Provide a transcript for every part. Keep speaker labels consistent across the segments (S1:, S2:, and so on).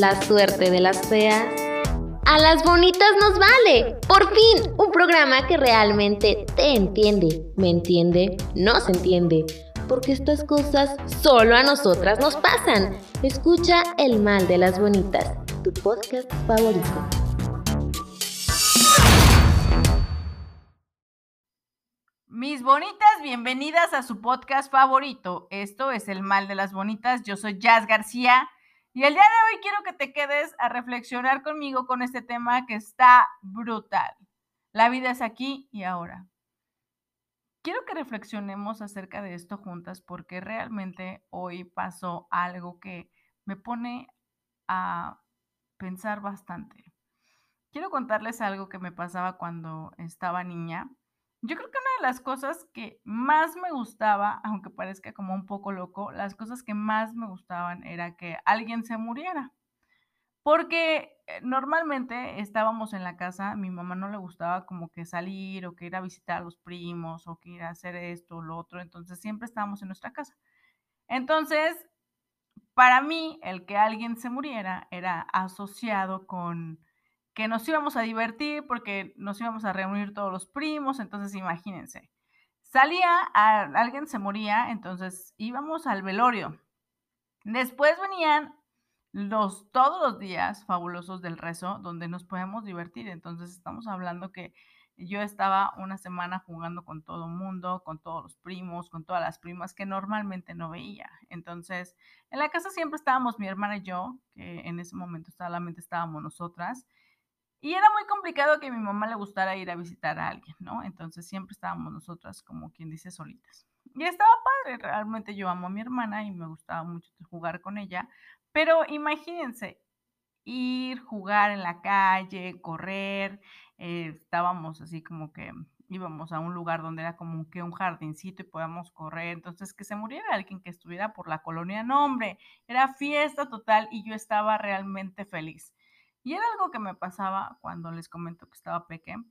S1: la suerte de las feas. A las bonitas nos vale. Por fin, un programa que realmente te entiende. ¿Me entiende? No se entiende. Porque estas cosas solo a nosotras nos pasan. Escucha El Mal de las Bonitas, tu podcast favorito.
S2: Mis bonitas, bienvenidas a su podcast favorito. Esto es El Mal de las Bonitas. Yo soy Jazz García y el día de hoy quiero que te quedes a reflexionar conmigo con este tema que está brutal. La vida es aquí y ahora. Quiero que reflexionemos acerca de esto juntas porque realmente hoy pasó algo que me pone a pensar bastante. Quiero contarles algo que me pasaba cuando estaba niña yo creo que las cosas que más me gustaba, aunque parezca como un poco loco, las cosas que más me gustaban era que alguien se muriera. Porque eh, normalmente estábamos en la casa, mi mamá no le gustaba como que salir o que ir a visitar a los primos o que ir a hacer esto o lo otro, entonces siempre estábamos en nuestra casa. Entonces, para mí, el que alguien se muriera era asociado con que nos íbamos a divertir porque nos íbamos a reunir todos los primos, entonces imagínense. Salía, alguien se moría, entonces íbamos al velorio. Después venían los todos los días fabulosos del rezo donde nos podemos divertir. Entonces estamos hablando que yo estaba una semana jugando con todo el mundo, con todos los primos, con todas las primas que normalmente no veía. Entonces, en la casa siempre estábamos mi hermana y yo, que en ese momento solamente estábamos nosotras. Y era muy complicado que mi mamá le gustara ir a visitar a alguien, ¿no? Entonces siempre estábamos nosotras, como quien dice, solitas. Y estaba padre, realmente yo amo a mi hermana y me gustaba mucho jugar con ella, pero imagínense, ir, jugar en la calle, correr, eh, estábamos así como que íbamos a un lugar donde era como que un jardincito y podíamos correr, entonces que se muriera alguien que estuviera por la colonia, no hombre, era fiesta total y yo estaba realmente feliz. Y era algo que me pasaba cuando les comento que estaba pequeña.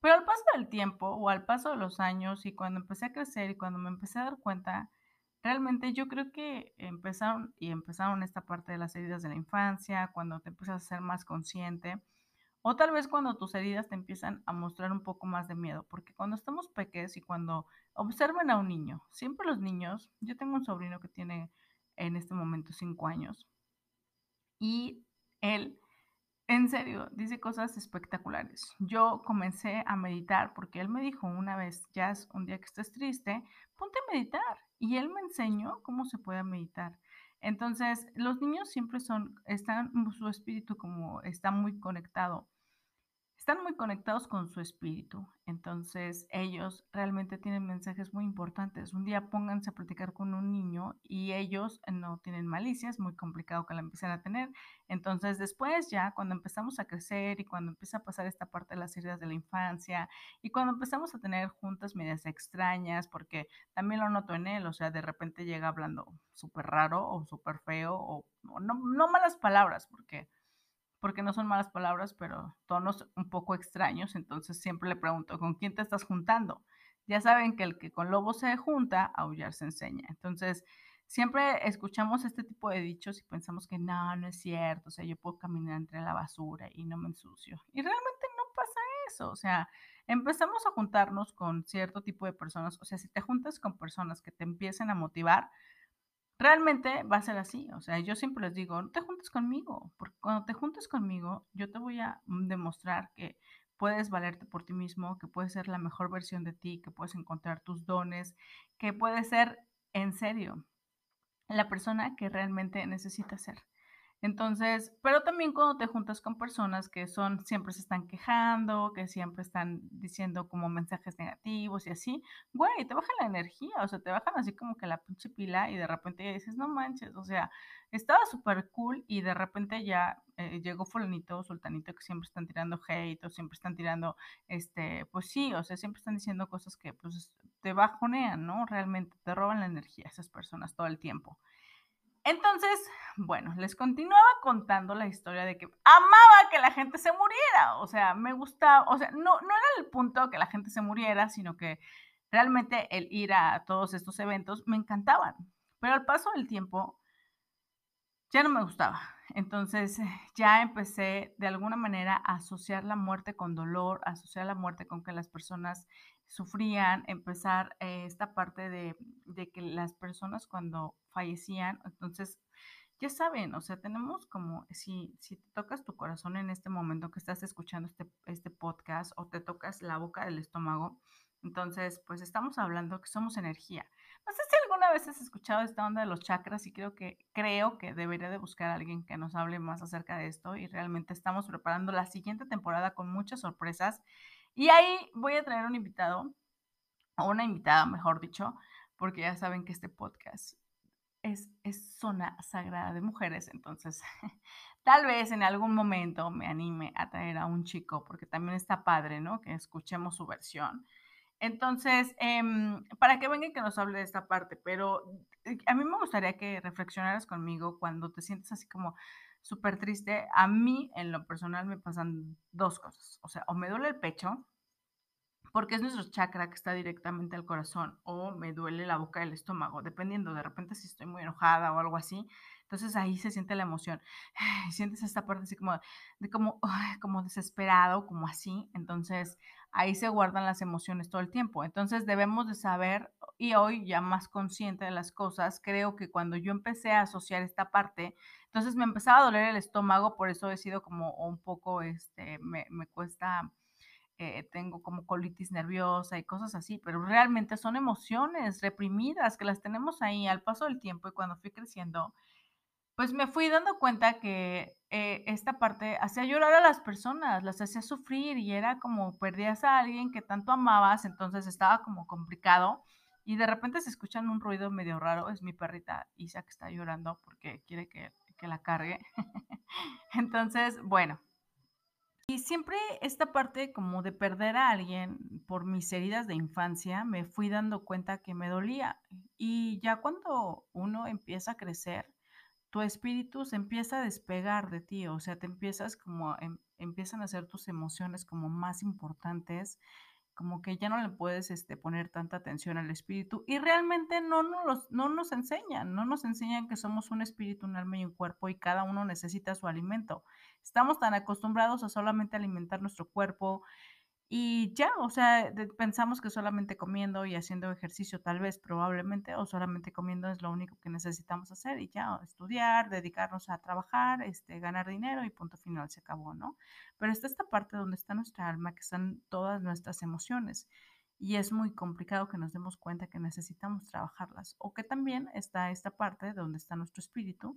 S2: Pero al paso del tiempo o al paso de los años y cuando empecé a crecer y cuando me empecé a dar cuenta, realmente yo creo que empezaron y empezaron esta parte de las heridas de la infancia, cuando te empiezas a ser más consciente, o tal vez cuando tus heridas te empiezan a mostrar un poco más de miedo, porque cuando estamos pequeños y cuando observen a un niño, siempre los niños, yo tengo un sobrino que tiene en este momento cinco años, y él en serio, dice cosas espectaculares. Yo comencé a meditar porque él me dijo una vez, ya es un día que estés triste, ponte a meditar. Y él me enseñó cómo se puede meditar. Entonces, los niños siempre son, están, su espíritu como está muy conectado están muy conectados con su espíritu. Entonces, ellos realmente tienen mensajes muy importantes. Un día pónganse a platicar con un niño y ellos no tienen malicia, es muy complicado que la empiecen a tener. Entonces, después ya, cuando empezamos a crecer y cuando empieza a pasar esta parte de las heridas de la infancia y cuando empezamos a tener juntas medias extrañas, porque también lo noto en él, o sea, de repente llega hablando súper raro o súper feo o, no, no malas palabras, porque porque no son malas palabras, pero tonos un poco extraños, entonces siempre le pregunto, ¿con quién te estás juntando? Ya saben que el que con lobo se junta, aullar se enseña. Entonces, siempre escuchamos este tipo de dichos y pensamos que no, no es cierto, o sea, yo puedo caminar entre la basura y no me ensucio. Y realmente no pasa eso, o sea, empezamos a juntarnos con cierto tipo de personas, o sea, si te juntas con personas que te empiecen a motivar, realmente va a ser así. O sea, yo siempre les digo, no te juntes conmigo, porque cuando te juntes conmigo, yo te voy a demostrar que puedes valerte por ti mismo, que puedes ser la mejor versión de ti, que puedes encontrar tus dones, que puedes ser en serio la persona que realmente necesitas ser. Entonces, pero también cuando te juntas con personas que son, siempre se están quejando, que siempre están diciendo como mensajes negativos y así, güey, te baja la energía, o sea, te bajan así como que la pinche pila y de repente ya dices, no manches, o sea, estaba súper cool y de repente ya eh, llegó fulanito o sultanito que siempre están tirando hate o siempre están tirando, este, pues sí, o sea, siempre están diciendo cosas que pues te bajonean, ¿no? Realmente te roban la energía esas personas todo el tiempo. Entonces, bueno, les continuaba contando la historia de que amaba que la gente se muriera. O sea, me gustaba, o sea, no, no era el punto que la gente se muriera, sino que realmente el ir a todos estos eventos me encantaban. Pero al paso del tiempo, ya no me gustaba. Entonces ya empecé de alguna manera a asociar la muerte con dolor, a asociar la muerte con que las personas sufrían, empezar eh, esta parte de, de, que las personas cuando fallecían, entonces ya saben, o sea, tenemos como, si, si te tocas tu corazón en este momento que estás escuchando este, este podcast o te tocas la boca del estómago, entonces, pues estamos hablando que somos energía. No sé si alguna vez has escuchado esta onda de los chakras y creo que, creo que debería de buscar a alguien que nos hable más acerca de esto y realmente estamos preparando la siguiente temporada con muchas sorpresas y ahí voy a traer un invitado, o una invitada, mejor dicho, porque ya saben que este podcast es, es zona sagrada de mujeres, entonces tal vez en algún momento me anime a traer a un chico, porque también está padre, ¿no? Que escuchemos su versión. Entonces, em, para que venga y que nos hable de esta parte, pero eh, a mí me gustaría que reflexionaras conmigo cuando te sientes así como súper triste. A mí, en lo personal, me pasan dos cosas. O sea, o me duele el pecho, porque es nuestro chakra que está directamente al corazón, o me duele la boca del estómago, dependiendo, de repente si estoy muy enojada o algo así, entonces ahí se siente la emoción. Sientes esta parte así como de como, como desesperado, como así. Entonces ahí se guardan las emociones todo el tiempo. Entonces debemos de saber, y hoy ya más consciente de las cosas, creo que cuando yo empecé a asociar esta parte, entonces me empezaba a doler el estómago, por eso he sido como un poco, este, me, me cuesta eh, tengo como colitis nerviosa y cosas así, pero realmente son emociones reprimidas que las tenemos ahí al paso del tiempo y cuando fui creciendo, pues me fui dando cuenta que eh, esta parte hacía llorar a las personas, las hacía sufrir y era como perdías a alguien que tanto amabas, entonces estaba como complicado y de repente se escuchan un ruido medio raro, es mi perrita Isa que está llorando porque quiere que, que la cargue. entonces, bueno, y siempre esta parte como de perder a alguien por mis heridas de infancia, me fui dando cuenta que me dolía. Y ya cuando uno empieza a crecer, tu espíritu se empieza a despegar de ti, o sea, te empiezas como, em, empiezan a ser tus emociones como más importantes como que ya no le puedes este, poner tanta atención al espíritu y realmente no, nos, no nos enseñan, no nos enseñan que somos un espíritu, un alma y un cuerpo y cada uno necesita su alimento. Estamos tan acostumbrados a solamente alimentar nuestro cuerpo, y ya, o sea, pensamos que solamente comiendo y haciendo ejercicio tal vez, probablemente, o solamente comiendo es lo único que necesitamos hacer y ya, estudiar, dedicarnos a trabajar, este, ganar dinero y punto final, se acabó, ¿no? Pero está esta parte donde está nuestra alma, que están todas nuestras emociones. Y es muy complicado que nos demos cuenta que necesitamos trabajarlas. O que también está esta parte donde está nuestro espíritu,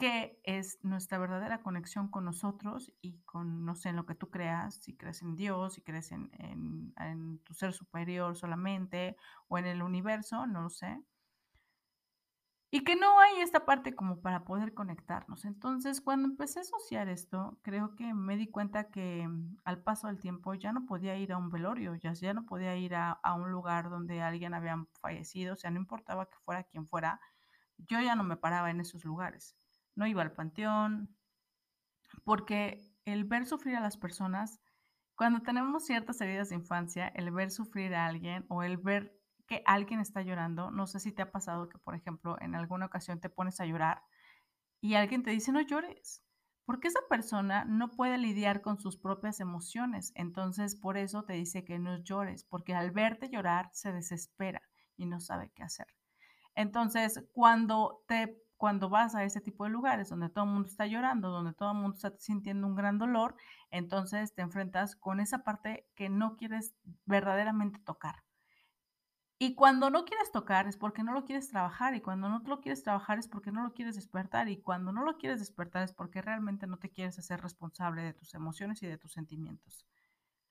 S2: que es nuestra verdadera conexión con nosotros y con, no sé, en lo que tú creas, si crees en Dios, si crees en, en, tu ser superior solamente o en el universo, no lo sé. Y que no hay esta parte como para poder conectarnos. Entonces, cuando empecé a asociar esto, creo que me di cuenta que mm, al paso del tiempo ya no podía ir a un velorio, ya, ya no podía ir a, a un lugar donde alguien había fallecido, o sea, no importaba que fuera quien fuera, yo ya no me paraba en esos lugares no iba al panteón, porque el ver sufrir a las personas, cuando tenemos ciertas heridas de infancia, el ver sufrir a alguien o el ver que alguien está llorando, no sé si te ha pasado que, por ejemplo, en alguna ocasión te pones a llorar y alguien te dice no llores, porque esa persona no puede lidiar con sus propias emociones, entonces por eso te dice que no llores, porque al verte llorar se desespera y no sabe qué hacer. Entonces, cuando te cuando vas a ese tipo de lugares donde todo el mundo está llorando, donde todo el mundo está sintiendo un gran dolor, entonces te enfrentas con esa parte que no quieres verdaderamente tocar. Y cuando no quieres tocar es porque no lo quieres trabajar y cuando no lo quieres trabajar es porque no lo quieres despertar y cuando no lo quieres despertar es porque realmente no te quieres hacer responsable de tus emociones y de tus sentimientos.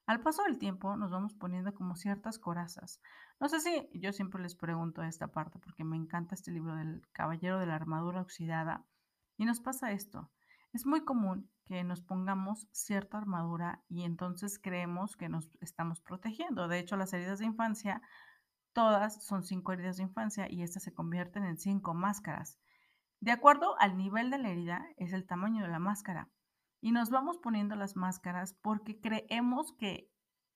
S2: Al paso del tiempo nos vamos poniendo como ciertas corazas. No sé si yo siempre les pregunto esta parte porque me encanta este libro del Caballero de la Armadura Oxidada y nos pasa esto. Es muy común que nos pongamos cierta armadura y entonces creemos que nos estamos protegiendo. De hecho, las heridas de infancia, todas son cinco heridas de infancia y estas se convierten en cinco máscaras. De acuerdo al nivel de la herida, es el tamaño de la máscara. Y nos vamos poniendo las máscaras porque creemos que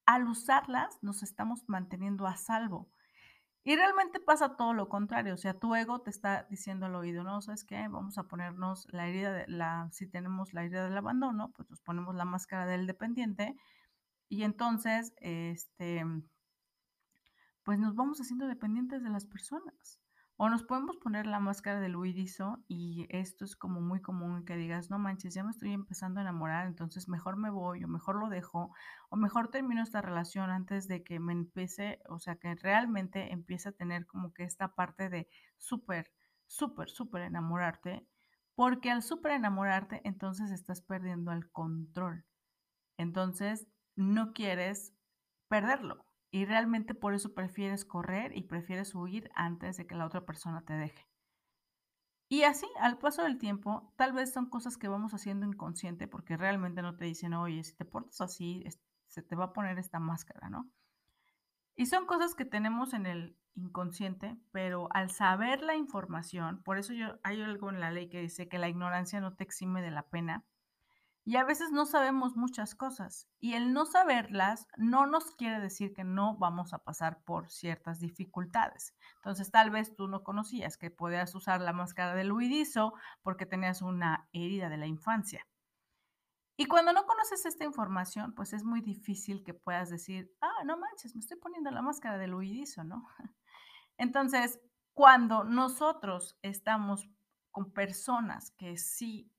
S2: al usarlas nos estamos manteniendo a salvo. Y realmente pasa todo lo contrario, o sea, tu ego te está diciendo al oído, no, ¿sabes qué? Vamos a ponernos la herida de la, si tenemos la herida del abandono, pues nos ponemos la máscara del dependiente y entonces, este, pues nos vamos haciendo dependientes de las personas. O nos podemos poner la máscara del huidizo y esto es como muy común que digas, no manches, ya me estoy empezando a enamorar, entonces mejor me voy o mejor lo dejo o mejor termino esta relación antes de que me empiece, o sea, que realmente empiece a tener como que esta parte de súper, súper, súper enamorarte, porque al súper enamorarte entonces estás perdiendo el control. Entonces no quieres perderlo. Y realmente por eso prefieres correr y prefieres huir antes de que la otra persona te deje. Y así, al paso del tiempo, tal vez son cosas que vamos haciendo inconsciente porque realmente no te dicen, oye, si te portas así, se te va a poner esta máscara, ¿no? Y son cosas que tenemos en el inconsciente, pero al saber la información, por eso yo hay algo en la ley que dice que la ignorancia no te exime de la pena, y a veces no sabemos muchas cosas y el no saberlas no nos quiere decir que no vamos a pasar por ciertas dificultades. Entonces tal vez tú no conocías que podías usar la máscara del huidizo porque tenías una herida de la infancia. Y cuando no conoces esta información, pues es muy difícil que puedas decir, ah, no manches, me estoy poniendo la máscara del huidizo, ¿no? Entonces, cuando nosotros estamos con personas que sí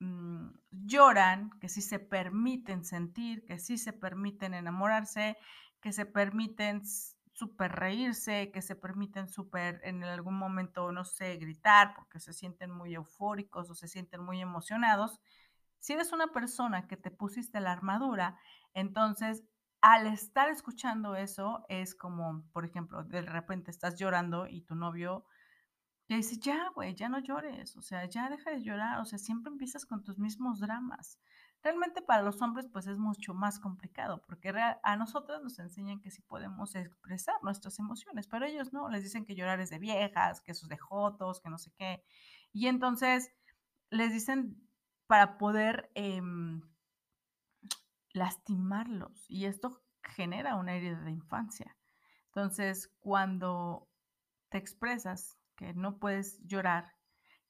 S2: Mm, lloran, que sí se permiten sentir, que sí se permiten enamorarse, que se permiten súper reírse, que se permiten súper en algún momento, no sé, gritar porque se sienten muy eufóricos o se sienten muy emocionados. Si eres una persona que te pusiste la armadura, entonces al estar escuchando eso es como, por ejemplo, de repente estás llorando y tu novio y dice, ya, güey, ya no llores, o sea, ya deja de llorar, o sea, siempre empiezas con tus mismos dramas. Realmente para los hombres pues es mucho más complicado, porque a nosotros nos enseñan que sí podemos expresar nuestras emociones, pero ellos no, les dicen que llorar es de viejas, que eso es de jotos, que no sé qué. Y entonces les dicen para poder em, lastimarlos, y esto genera una herida de infancia. Entonces, cuando te expresas que no puedes llorar,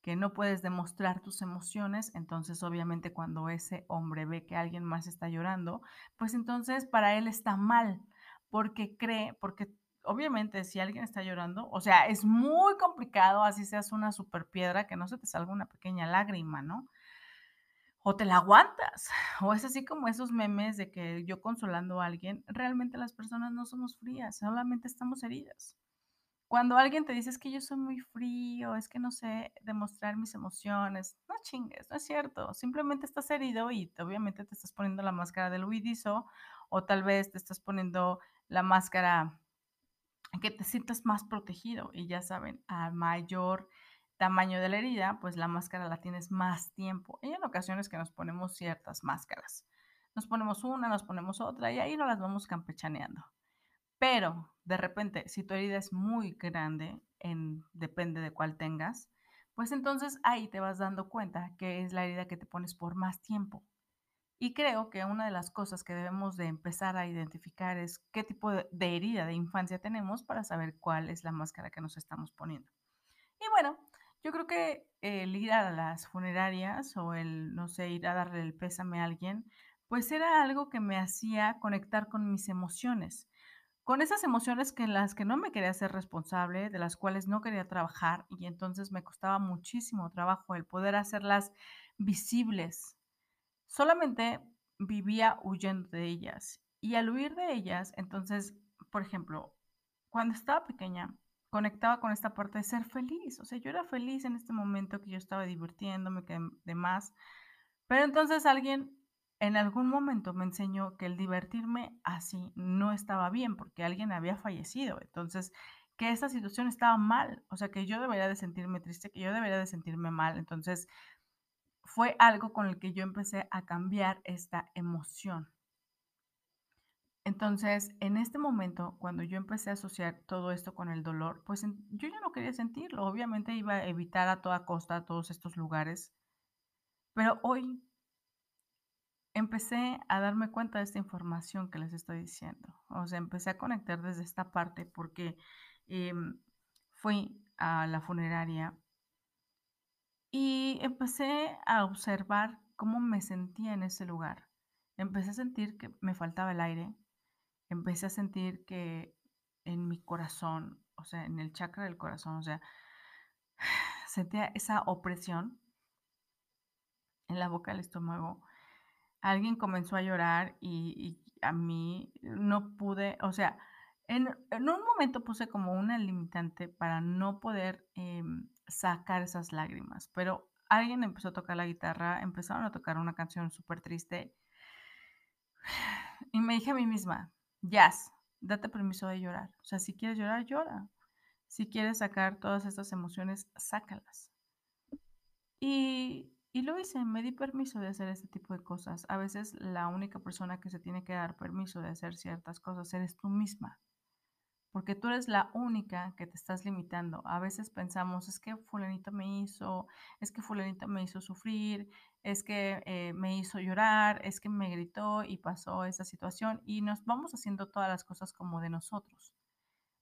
S2: que no puedes demostrar tus emociones, entonces obviamente cuando ese hombre ve que alguien más está llorando, pues entonces para él está mal, porque cree, porque obviamente si alguien está llorando, o sea, es muy complicado, así seas una super piedra, que no se te salga una pequeña lágrima, ¿no? O te la aguantas, o es así como esos memes de que yo consolando a alguien, realmente las personas no somos frías, solamente estamos heridas. Cuando alguien te dice es que yo soy muy frío, es que no sé demostrar mis emociones, no chingues, no es cierto. Simplemente estás herido y obviamente te estás poniendo la máscara del huidizo o tal vez te estás poniendo la máscara que te sientas más protegido. Y ya saben, a mayor tamaño de la herida, pues la máscara la tienes más tiempo. Y en ocasiones que nos ponemos ciertas máscaras. Nos ponemos una, nos ponemos otra y ahí no las vamos campechaneando. Pero de repente, si tu herida es muy grande, en, depende de cuál tengas, pues entonces ahí te vas dando cuenta que es la herida que te pones por más tiempo. Y creo que una de las cosas que debemos de empezar a identificar es qué tipo de, herida de infancia tenemos para saber cuál es la máscara que nos estamos poniendo. Y bueno, yo creo que el ir a las funerarias o el, no sé, ir a darle el pésame a alguien, pues era algo que me hacía conectar con mis emociones con esas emociones que las que no me quería ser responsable, de las cuales no quería trabajar y entonces me costaba muchísimo trabajo el poder hacerlas visibles. Solamente vivía huyendo de ellas y al huir de ellas, entonces, por ejemplo, cuando estaba pequeña, conectaba con esta parte de ser feliz, o sea, yo era feliz en este momento que yo estaba divirtiéndome, que demás, pero entonces alguien en algún momento me enseñó que el divertirme así no estaba bien porque alguien había fallecido. Entonces, que esa situación estaba mal, o sea, que yo debería de sentirme triste, que yo debería de sentirme mal. Entonces, fue algo con el que yo empecé a cambiar esta emoción. Entonces, en este momento, cuando yo empecé a asociar todo esto con el dolor, pues yo ya no quería sentirlo. Obviamente iba a evitar a toda costa todos estos lugares. Pero hoy empecé a darme cuenta de esta información que les estoy diciendo. O sea, empecé a conectar desde esta parte porque em, fui a la funeraria y empecé a observar cómo me sentía en ese lugar. Empecé a sentir que me faltaba el aire, empecé a sentir que en mi corazón, o sea, en el chakra del corazón, o sea, sentía esa opresión en la boca del estómago. Alguien comenzó a llorar y, a mí no pude, o sea, en, un momento puse como una limitante para no poder em, sacar esas lágrimas, pero alguien empezó a tocar la guitarra, empezaron a tocar una canción súper triste y me dije a mí misma, Jazz, date permiso de llorar. O sea, si quieres llorar, llora. Si quieres sacar todas estas emociones, sácalas. Y, y lo hice, me di permiso de hacer este tipo de cosas. A veces la única persona que se tiene que dar permiso de hacer ciertas cosas eres tú misma porque tú eres la única que te estás limitando. A veces pensamos, es que fulanito me hizo, es que fulanito me hizo sufrir, es que eh, me hizo llorar, es que me gritó y pasó esa situación y nos vamos haciendo todas las cosas como de nosotros.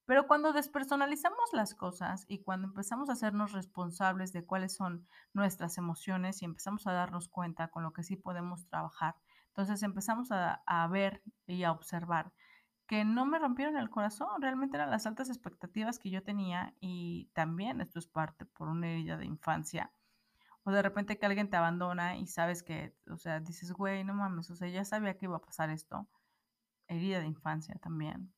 S2: Pero cuando despersonalizamos las cosas y cuando empezamos a hacernos responsables de cuáles son nuestras emociones y empezamos a darnos cuenta con lo que sí podemos trabajar, entonces empezamos a, ver y a observar que no me rompieron el corazón, realmente eran las altas expectativas que yo tenía y también esto es parte por una herida de infancia. O de repente que alguien te abandona y sabes que, o sea, dices, güey, no mames, o sea, ya sabía que iba a pasar esto. Herida de infancia también.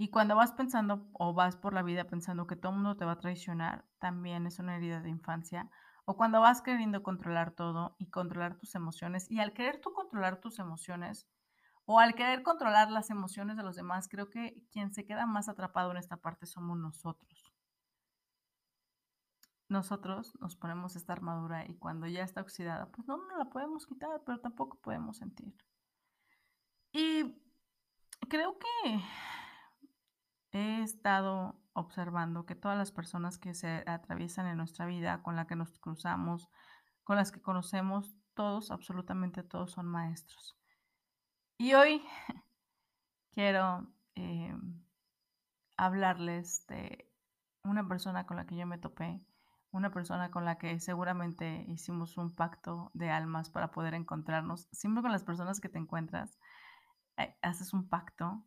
S2: Y cuando vas pensando o vas por la vida pensando que todo el mundo te va a traicionar, también es una herida de infancia. O cuando vas queriendo controlar todo y controlar tus emociones. Y al querer tú controlar tus emociones, o al querer controlar las emociones de los demás, creo que quien se queda más atrapado en esta parte somos nosotros. Nosotros nos ponemos esta armadura y cuando ya está oxidada, pues no, no la podemos quitar, pero tampoco podemos sentir. Y creo que he estado observando que todas las personas que se atraviesan en nuestra vida, con las que nos cruzamos, con las que conocemos, todos, absolutamente todos son maestros. Y hoy quiero eh, hablarles de una persona con la que yo me topé, una persona con la que seguramente hicimos un pacto de almas para poder encontrarnos. Siempre con las personas que te encuentras, eh, haces un pacto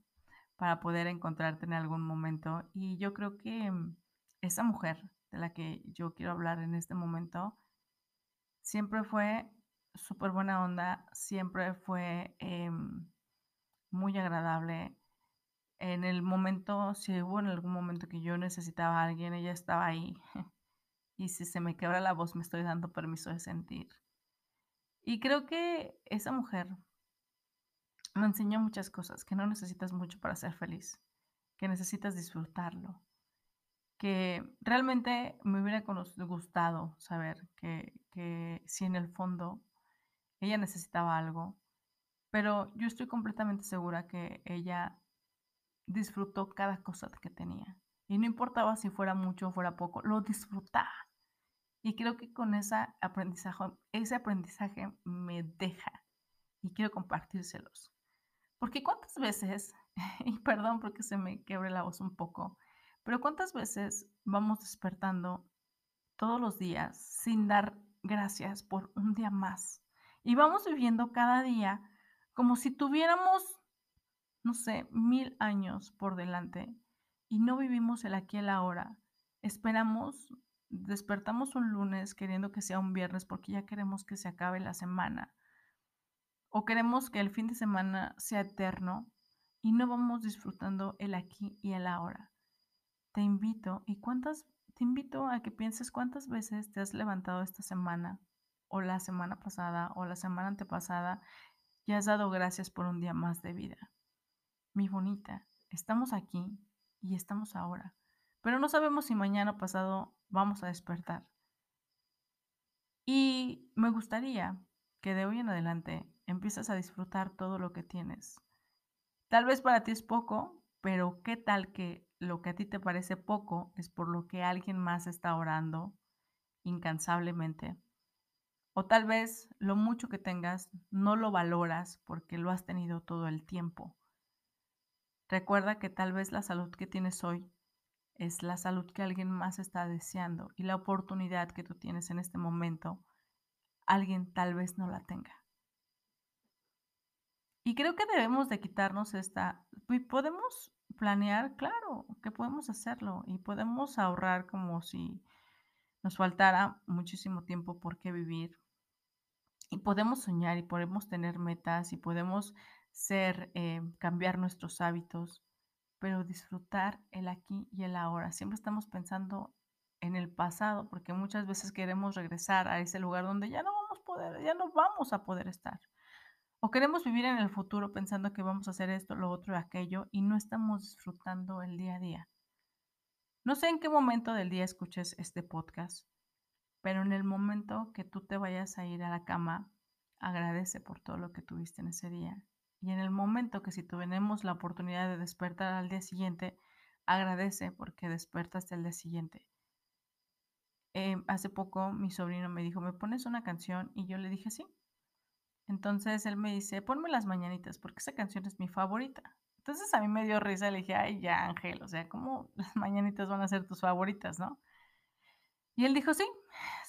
S2: para poder encontrarte en algún momento. Y yo creo que mm, esa mujer de la que yo quiero hablar en este momento, siempre fue súper buena onda, siempre fue em, muy agradable. En el momento, si hubo en algún momento que yo necesitaba a alguien, ella estaba ahí. y si se me quebra la voz, me estoy dando permiso de sentir. Y creo que esa mujer me enseñó muchas cosas, que no necesitas mucho para ser feliz, que necesitas disfrutarlo, que realmente me hubiera gustado saber que, si en el fondo ella necesitaba algo, pero yo estoy completamente segura que ella disfrutó cada cosa que tenía. Y no importaba si fuera mucho o fuera poco, lo disfrutaba. Y creo que con ese aprendizaje, ese aprendizaje me deja y quiero compartírselos. Porque cuántas veces, y perdón porque se me quebre la voz un poco, pero cuántas veces vamos despertando todos los días sin dar gracias por un día más. Y vamos viviendo cada día como si tuviéramos, no sé, mil años por delante y no vivimos el aquí y el ahora. Esperamos, despertamos un lunes queriendo que sea un viernes porque ya queremos que se acabe la semana. O queremos que el fin de semana sea eterno y no vamos disfrutando el aquí y el ahora. Te invito y cuántas te invito a que pienses cuántas veces te has levantado esta semana o la semana pasada o la semana antepasada y has dado gracias por un día más de vida. Mi bonita, estamos aquí y estamos ahora, pero no sabemos si mañana pasado vamos a despertar. Y me gustaría que de hoy en adelante empieces a disfrutar todo lo que tienes. Tal vez para ti es poco, pero qué tal que lo que a ti te parece poco es por lo que alguien más está orando incansablemente o tal vez lo mucho que tengas no lo valoras porque lo has tenido todo el tiempo. Recuerda que tal vez la salud que tienes hoy es la salud que alguien más está deseando y la oportunidad que tú tienes en este momento, alguien tal vez no la tenga. Y creo que debemos de quitarnos esta, podemos planear, claro, que podemos hacerlo y podemos ahorrar como si nos faltara muchísimo tiempo por qué vivir. Y podemos soñar y podemos tener metas y podemos ser, eh, cambiar nuestros hábitos, pero disfrutar el aquí y el ahora. Siempre estamos pensando en el pasado porque muchas veces queremos regresar a ese lugar donde ya no vamos a poder, ya no vamos a poder estar. O queremos vivir en el futuro pensando que vamos a hacer esto, lo otro y aquello y no estamos disfrutando el día a día. No sé en qué momento del día escuches este podcast, pero en el momento que tú te vayas a ir a la cama, agradece por todo lo que tuviste en ese día. Y en el momento que si tenemos la oportunidad de despertar al día siguiente, agradece porque despertaste al día siguiente. Em, hace poco mi sobrino me dijo, ¿me pones una canción? Y yo le dije, sí. Entonces él me dice, ponme las mañanitas porque esa canción es mi favorita. Entonces a mí me dio risa, le dije, ay, ya Ángel, o sea, ¿cómo las mañanitas van a ser tus favoritas, no? Y él dijo, sí,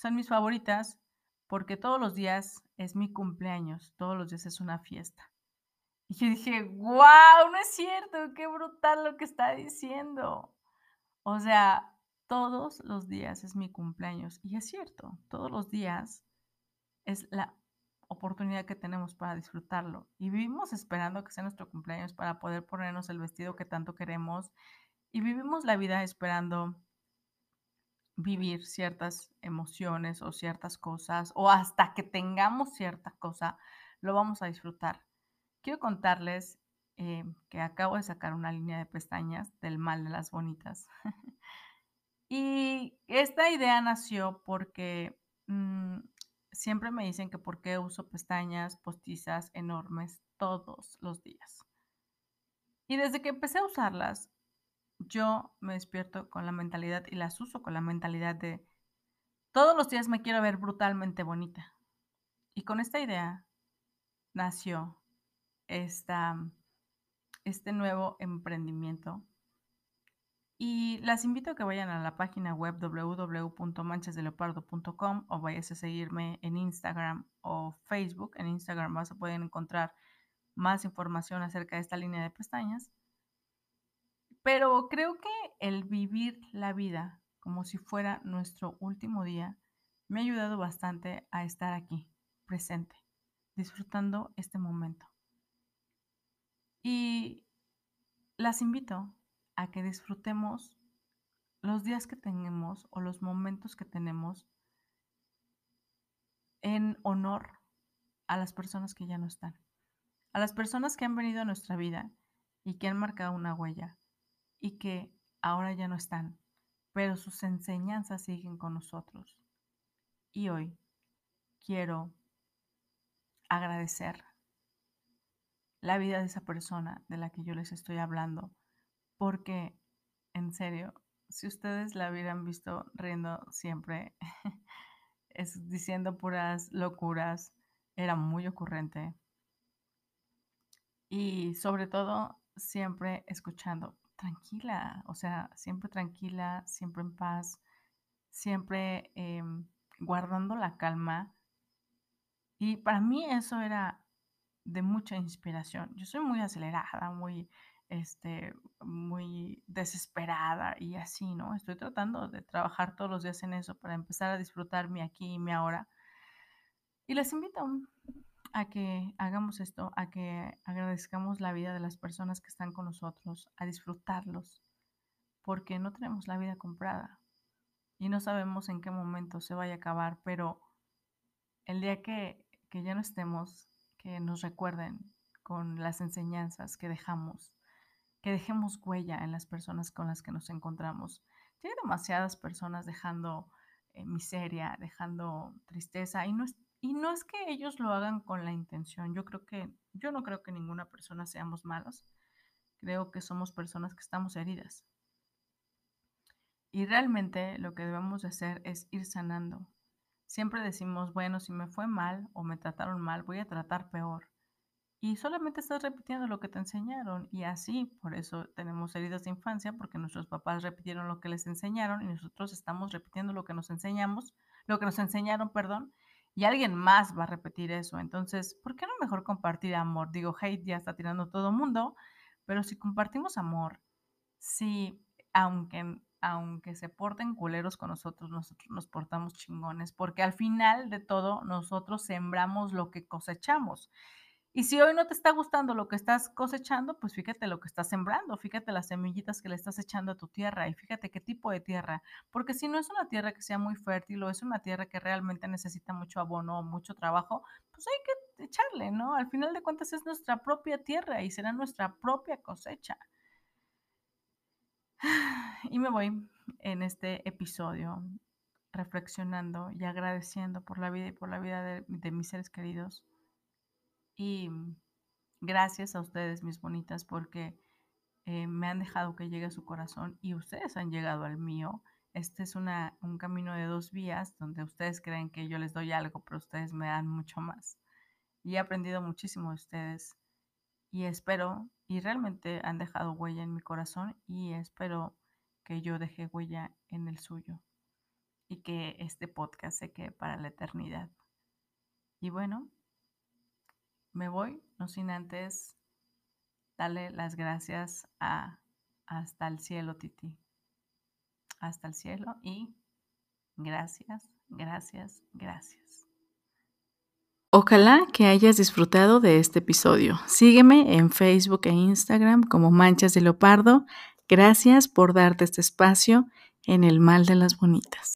S2: son mis favoritas porque todos los días es mi cumpleaños, todos los días es una fiesta. Y yo dije, wow, no es cierto, qué brutal lo que está diciendo. O sea, todos los días es mi cumpleaños. Y es cierto, todos los días es la oportunidad que tenemos para disfrutarlo. Y vivimos esperando que sea nuestro cumpleaños para poder ponernos el vestido que tanto queremos. Y vivimos la vida esperando vivir ciertas emociones o ciertas cosas, o hasta que tengamos cierta cosa, lo vamos a disfrutar. Quiero contarles eh, que acabo de sacar una línea de pestañas del mal de las bonitas. y esta idea nació porque mm, siempre me dicen que por qué uso pestañas postizas enormes todos los días. Y desde que empecé a usarlas, yo me despierto con la mentalidad y las uso con la mentalidad de todos los días me quiero ver brutalmente bonita. Y con esta idea nació esta, este nuevo emprendimiento y las invito a que vayan a la página web www.manchasdeleopardo.com o vayas a seguirme en Instagram o Facebook. En Instagram vas a poder encontrar más información acerca de esta línea de pestañas. Pero creo que el vivir la vida como si fuera nuestro último día me ha ayudado bastante a estar aquí, presente, disfrutando este momento. Y las invito a que disfrutemos los días que tenemos o los momentos que tenemos en honor a las personas que ya no están, a las personas que han venido a nuestra vida y que han marcado una huella y que ahora ya no están, pero sus enseñanzas siguen con nosotros. Y hoy quiero agradecer la vida de esa persona de la que yo les estoy hablando porque, en serio, si ustedes la hubieran visto riendo siempre, es, diciendo puras locuras, era muy ocurrente. Y sobre todo, siempre escuchando, tranquila, o sea, siempre tranquila, siempre en paz, siempre em, guardando la calma. Y para mí eso era de mucha inspiración. Yo soy muy acelerada, muy este, muy desesperada y así, ¿no? Estoy tratando de trabajar todos los días en eso para empezar a disfrutar mi aquí y mi ahora. Y les invito a que hagamos esto, a que agradezcamos la vida de las personas que están con nosotros, a disfrutarlos, porque no tenemos la vida comprada y no sabemos en qué momento se vaya a acabar, pero el día que, que ya no estemos, que nos recuerden con las enseñanzas que dejamos que dejemos huella en las personas con las que nos encontramos. Tiene demasiadas personas dejando eh, miseria, dejando tristeza y no, es, y no es que ellos lo hagan con la intención. Yo creo que, yo no creo que ninguna persona seamos malos. Creo que somos personas que estamos heridas. Y realmente lo que debemos de hacer es ir sanando. Siempre decimos, bueno, si me fue mal o me trataron mal, voy a tratar peor. Y solamente estás repitiendo lo que te enseñaron y así, por eso tenemos heridas de infancia, porque nuestros papás repitieron lo que les enseñaron y nosotros estamos repitiendo lo que nos enseñamos, lo que nos enseñaron, perdón, y alguien más va a repetir eso. Entonces, ¿por qué no mejor compartir amor? Digo, hate ya está tirando todo el mundo, pero si compartimos amor, si aunque aunque se porten culeros con nosotros, nosotros nos portamos chingones, porque al final de todo nosotros sembramos lo que cosechamos. Y si hoy no te está gustando lo que estás cosechando, pues fíjate lo que estás sembrando, fíjate las semillitas que le estás echando a tu tierra y fíjate qué tipo de tierra, porque si no es una tierra que sea muy fértil o es una tierra que realmente necesita mucho abono o mucho trabajo, pues hay que echarle, ¿no? Al final de cuentas es nuestra propia tierra y será nuestra propia cosecha. Y me voy en este episodio reflexionando y agradeciendo por la vida y por la vida de, de mis seres queridos y gracias a ustedes, mis bonitas, porque eh, me han dejado que llegue a su corazón y ustedes han llegado al mío. Este es una, un camino de dos vías donde ustedes creen que yo les doy algo, pero ustedes me dan mucho más. Y he aprendido muchísimo de ustedes y espero, y realmente han dejado huella en mi corazón y espero que yo deje huella en el suyo y que este podcast se quede para la eternidad. Y bueno, me voy, no sin antes darle las gracias a hasta el cielo, Titi. Hasta el cielo y gracias, gracias, gracias.
S3: Ojalá que hayas disfrutado de este episodio. Sígueme en Facebook e Instagram como Manchas de Leopardo. Gracias por darte este espacio en el mal de las bonitas.